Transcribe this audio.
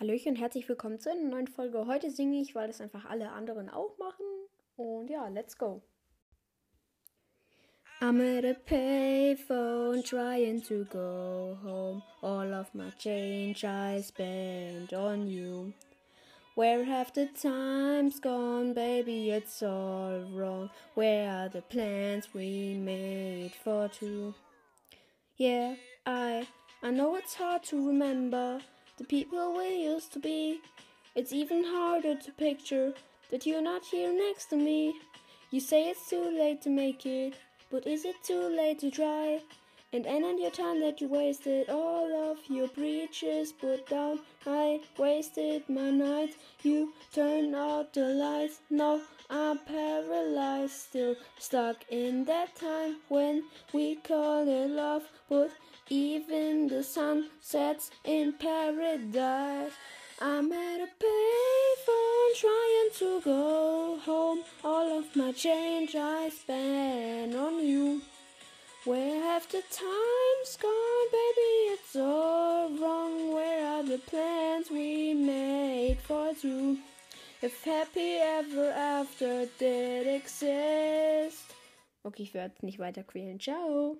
Hallöchen und herzlich willkommen zu einer neuen Folge. Heute singe ich, weil das einfach alle anderen auch machen. Und ja, let's go. I'm at a payphone trying to go home. All of my change I spent on you. Where have the times gone, baby? It's all wrong. Where are the plans we made for two? Yeah, I I know it's hard to remember people we used to be. It's even harder to picture that you're not here next to me. You say it's too late to make it, but is it too late to try? And end your time that you wasted all of your breaches put down. I wasted my nights. You turn out the lights. Now I'm paralyzed, still stuck in that time when we call it love. But even the sun sets in paradise. I'm at a payphone trying to go home. All of my change I spent on you. Where have the times gone, baby? It's all wrong. Where are the plans we made for two? If happy ever after did exist. Okay, ich werde nicht weiter quälen. Ciao.